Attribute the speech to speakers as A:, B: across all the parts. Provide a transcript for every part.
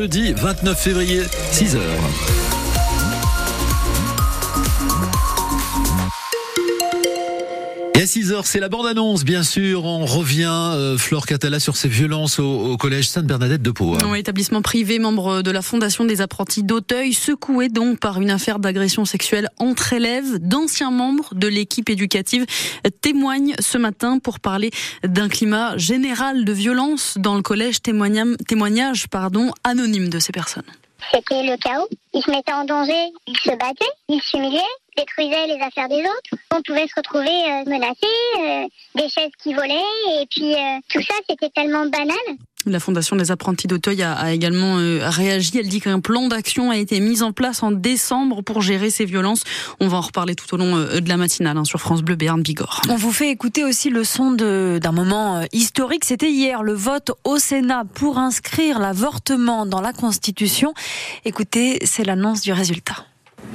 A: jeudi 29 février, 6h. Et à 6h, c'est la bande-annonce, bien sûr. On revient, euh, Flore Catala, sur ces violences au, collège Sainte-Bernadette de Pau.
B: Hein. établissement privé, membre de la Fondation des apprentis d'Auteuil, secoué donc par une affaire d'agression sexuelle entre élèves. D'anciens membres de l'équipe éducative témoignent ce matin pour parler d'un climat général de violence dans le collège. Témoignage, témoignage pardon, anonyme de ces personnes.
C: C'était le chaos. Ils se mettaient en danger, ils se battaient, ils s'humiliaient, détruisaient les affaires des autres. On pouvait se retrouver euh, menacés, euh, des chaises qui volaient, et puis euh, tout ça, c'était tellement banal.
B: La Fondation des apprentis d'Auteuil a, également réagi. Elle dit qu'un plan d'action a été mis en place en décembre pour gérer ces violences. On va en reparler tout au long de la matinale hein, sur France Bleu Béarn Bigorre.
D: On vous fait écouter aussi le son d'un moment historique. C'était hier le vote au Sénat pour inscrire l'avortement dans la Constitution. Écoutez, c'est l'annonce du résultat.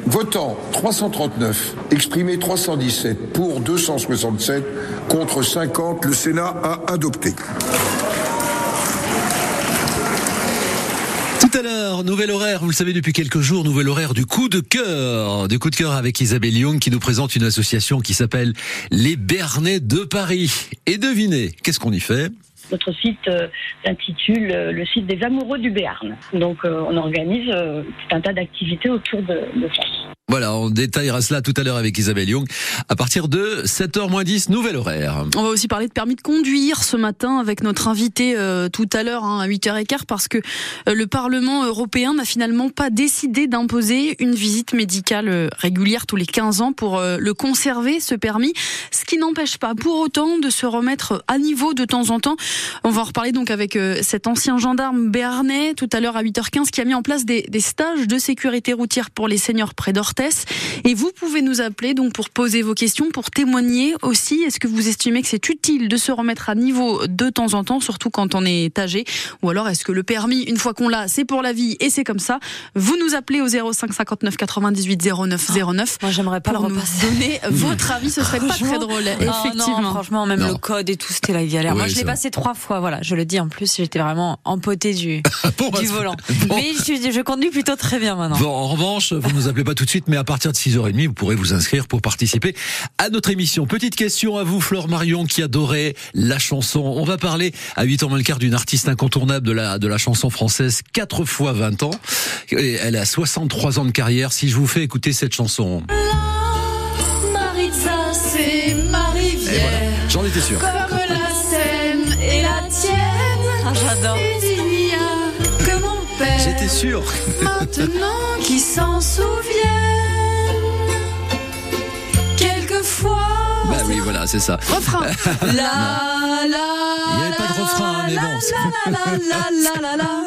E: Votant 339, exprimé 317, pour 267, contre 50, le Sénat a adopté.
A: À nouvel horaire, vous le savez depuis quelques jours, nouvel horaire du coup de cœur. Du coup de cœur avec Isabelle Young qui nous présente une association qui s'appelle Les Bernais de Paris. Et devinez, qu'est-ce qu'on y fait?
F: Notre site euh, s'intitule euh, le site des amoureux du Béarn. Donc euh, on organise tout un tas d'activités autour de ça.
A: Voilà, on détaillera cela tout à l'heure avec Isabelle Young à partir de 7h10, nouvel horaire.
B: On va aussi parler de permis de conduire ce matin avec notre invité euh, tout à l'heure hein, à 8h15 parce que euh, le Parlement européen n'a finalement pas décidé d'imposer une visite médicale euh, régulière tous les 15 ans pour le conserver, ce permis, ce qui n'empêche pas pour autant de se remettre à niveau de temps en temps. On va en reparler donc avec cet ancien gendarme béarnais tout à l'heure à 8h15 qui a mis en place des, stages de sécurité routière pour les seniors près et vous pouvez nous appeler donc pour poser vos questions, pour témoigner aussi. Est-ce que vous estimez que c'est utile de se remettre à niveau de temps en temps, surtout quand on est âgé? Ou alors est-ce que le permis, une fois qu'on l'a, c'est pour la vie et c'est comme ça? Vous nous appelez au 05 59 98 09 09.
D: moi j'aimerais pas
B: pour
D: le
B: nous donner votre avis, ce serait pas très drôle.
D: Ah effectivement. franchement, même le code et tout, c'était la galère. moi je l'ai passé trois fois, voilà, je le dis en plus, j'étais vraiment empoté du, bah, du volant. Mais je, je conduis plutôt très bien maintenant.
A: Bon, en revanche, vous nous appelez pas tout de suite mais à partir de 6h30, vous pourrez vous inscrire pour participer à notre émission. Petite question à vous, Flore Marion, qui adorait la chanson. On va parler à 8 ans moins le quart d'une artiste incontournable de la, de la chanson française, 4 fois 20 ans. Elle a 63 ans de carrière. Si je vous fais écouter cette chanson.
G: Maritza, c'est ma rivière.
A: J'en étais sûr.
G: Comme la Seine et la tienne.
D: Ah, j'adore.
A: J'étais sûr.
G: Maintenant qui s'en souvient. foi
A: Bah voilà, c'est ça.
B: Refrain. la la.
A: Il n'y avait pas de refrain, mais bon. La
B: la la la la la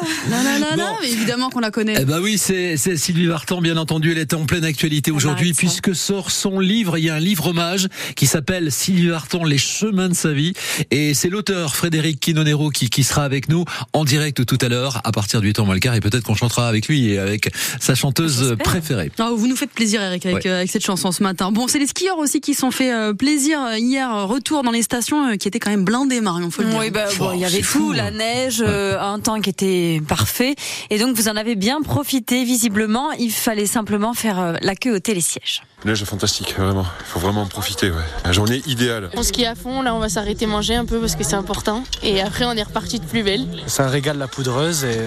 B: évidemment qu'on la connaît.
A: Eh bah oui, c'est Sylvie Vartan, bien entendu. Elle est en pleine actualité aujourd'hui puisque sort son livre. Il y a un livre hommage qui s'appelle Sylvie Vartan, les chemins de sa vie. Et c'est l'auteur Frédéric Quinonero qui, qui sera avec nous en direct tout à l'heure à partir du 8 ans et peut-être qu'on chantera avec lui et avec sa chanteuse préférée.
B: Oh, vous nous faites plaisir, Eric, avec, euh, avec cette chanson ce matin. Bon, c'est les skieurs aussi qui sont fait euh, plaisir euh, hier. Retour dans les stations qui étaient quand même blindées, Marion, faut le dire.
D: Oui, bah, bon, il y avait tout, la neige, un temps qui était parfait. Et donc, vous en avez bien profité, visiblement. Il fallait simplement faire la queue au télésiège.
H: Neige fantastique, vraiment. Il faut vraiment en profiter, ouais. La journée idéale.
I: On skie à fond, là, on va s'arrêter manger un peu parce que c'est important. Et après, on est reparti de plus belle.
J: Ça régale la poudreuse et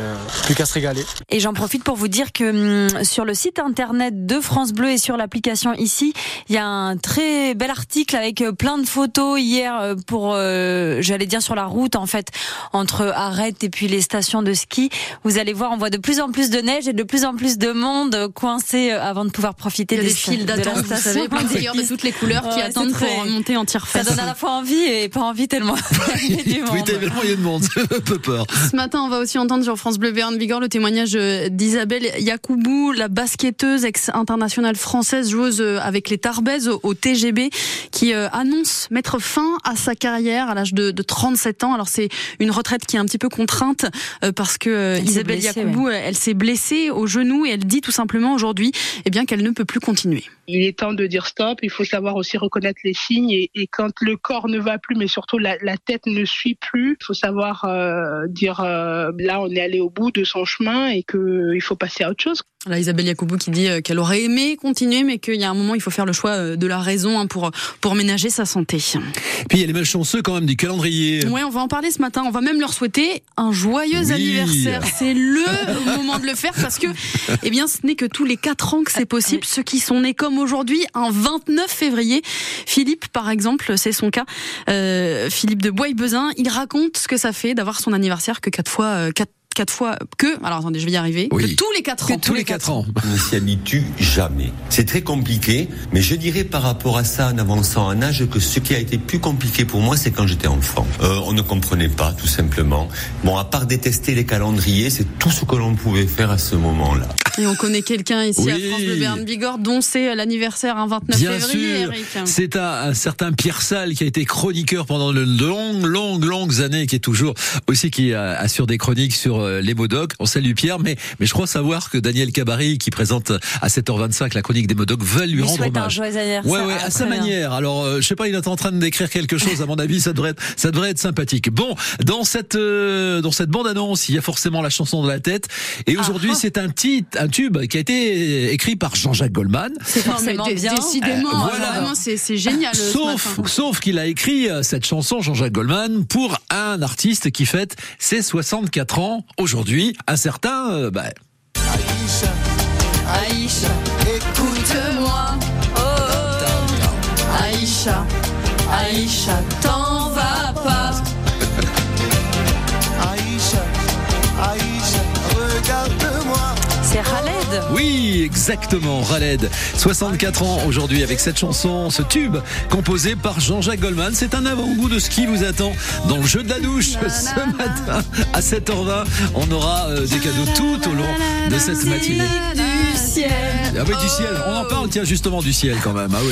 J: plus qu'à se régaler.
D: Et j'en profite pour vous dire que hum, sur le site internet de France Bleu et sur l'application ici, il y a un très bel article avec euh, plein de photos hier euh, pour, euh, j'allais dire sur la route en fait, entre Arrête et puis les stations de ski. Vous allez voir, on voit de plus en plus de neige et de plus en plus de monde coincé avant de pouvoir profiter
B: des, files d'attente. Vous savez, plein de de toutes les couleurs qui attendent pour remonter en tir
D: Ça donne à la fois envie et pas envie tellement.
A: il y a du monde. Oui, il y a de monde. un peu peur.
B: Ce matin, on va aussi entendre sur France Bleu Béarn Bigorre le témoignage d'Isabelle Yacoubou, la basketteuse ex-internationale française, joueuse avec les Tarbes au TGB, qui euh, annonce mettre fin à sa carrière à l'âge de, 37 ans. Alors c'est une retraite qui est un petit peu contrainte euh, parce que euh, Isabelle Yacoubou, elle s'est blessée au genou et elle dit tout simplement aujourd'hui eh bien qu'elle ne peut plus continuer.
K: Il est temps de dire stop. Il faut savoir aussi reconnaître les signes et, quand le corps ne va plus, mais surtout la, tête ne suit plus, il faut savoir euh, dire euh, là on est allé au bout de son chemin et que il faut passer à autre chose.
B: Là, Isabelle Yacoubou qui dit euh, qu'elle aurait aimé continuer, mais qu'il y a un moment, il faut faire le choix euh, de la raison hein, pour pour ménager sa santé.
A: Puis il y a les malchanceux quand même du calendrier.
B: Ouais, on va en parler ce matin. On va même leur souhaiter un joyeux
A: Oui.
B: anniversaire. C'est le moment de le faire parce que, eh bien, ce n'est que tous les quatre ans que c'est possible. Ceux qui sont nés comme aujourd'hui, un 29 février. Philippe, par exemple, c'est son cas. Euh, Philippe de Bois-Bezin, il raconte ce que ça fait d'avoir son anniversaire que quatre fois, euh, quatre, fois que. Alors attendez, je vais y arriver.
A: Oui.
B: Que tous les quatre
A: Que
B: ans.
A: tous les quatre ans.
L: On ne s'y habitue jamais. C'est très compliqué, mais je dirais par rapport à ça, en avançant en âge, que ce qui a été plus compliqué pour moi, c'est quand j'étais enfant. Euh, on ne comprenait pas, tout simplement. Bon, à part détester les calendriers, c'est tout ce que l'on pouvait faire à ce moment-là.
B: Et on connaît quelqu'un ici à
A: Oui.
B: France Bleu Berne Bigorre dont c'est l'anniversaire un 29
A: Bien
B: février,
A: sûr,
B: Eric.
A: c'est un, un certain Pierre Salle qui a été chroniqueur pendant de longues, longues, longues années, qui est toujours aussi qui euh, assure des chroniques sur euh, les Modocs. On salue Pierre, mais mais je crois savoir que Daniel Cabari, qui présente à 7h25 la chronique des Modocs, va lui,
D: Lui
A: rendre
D: un
A: hommage.
D: joyeux anniversaire.
A: Ouais, ouais, à sa manière. Alors, euh, je sais pas, il est en train d'écrire quelque chose. À mon avis, ça devrait être, ça devrait être sympathique. Bon, dans cette, euh, dans cette bande annonce, il y a forcément la chanson de la tête. Et aujourd'hui,
B: Ah,
A: c'est un titre, un tube qui a été écrit par Jean-Jacques Goldman.
D: C'est forcément bien.
B: Décidément,
A: Euh, voilà.
B: vraiment, c'est génial.
A: Sauf, sauf qu'il a écrit euh, cette chanson, Jean-Jacques Goldman, pour un artiste qui fête ses 64 ans aujourd'hui, un certain, euh, bah,
G: Aïcha, écoute-moi. Oh, oh. Aïcha, Aïcha, t'en
A: oui, exactement, Raled, 64 ans aujourd'hui avec cette chanson, ce tube composé par Jean-Jacques Goldman. C'est un avant-goût de ce qui vous attend dans le jeu de la douche ce matin à 7h20. On aura euh, des cadeaux tout au long de cette matinée.
B: Du ciel.
A: Ah oui, du ciel. On en parle, tiens, justement du ciel quand même. Ah oui.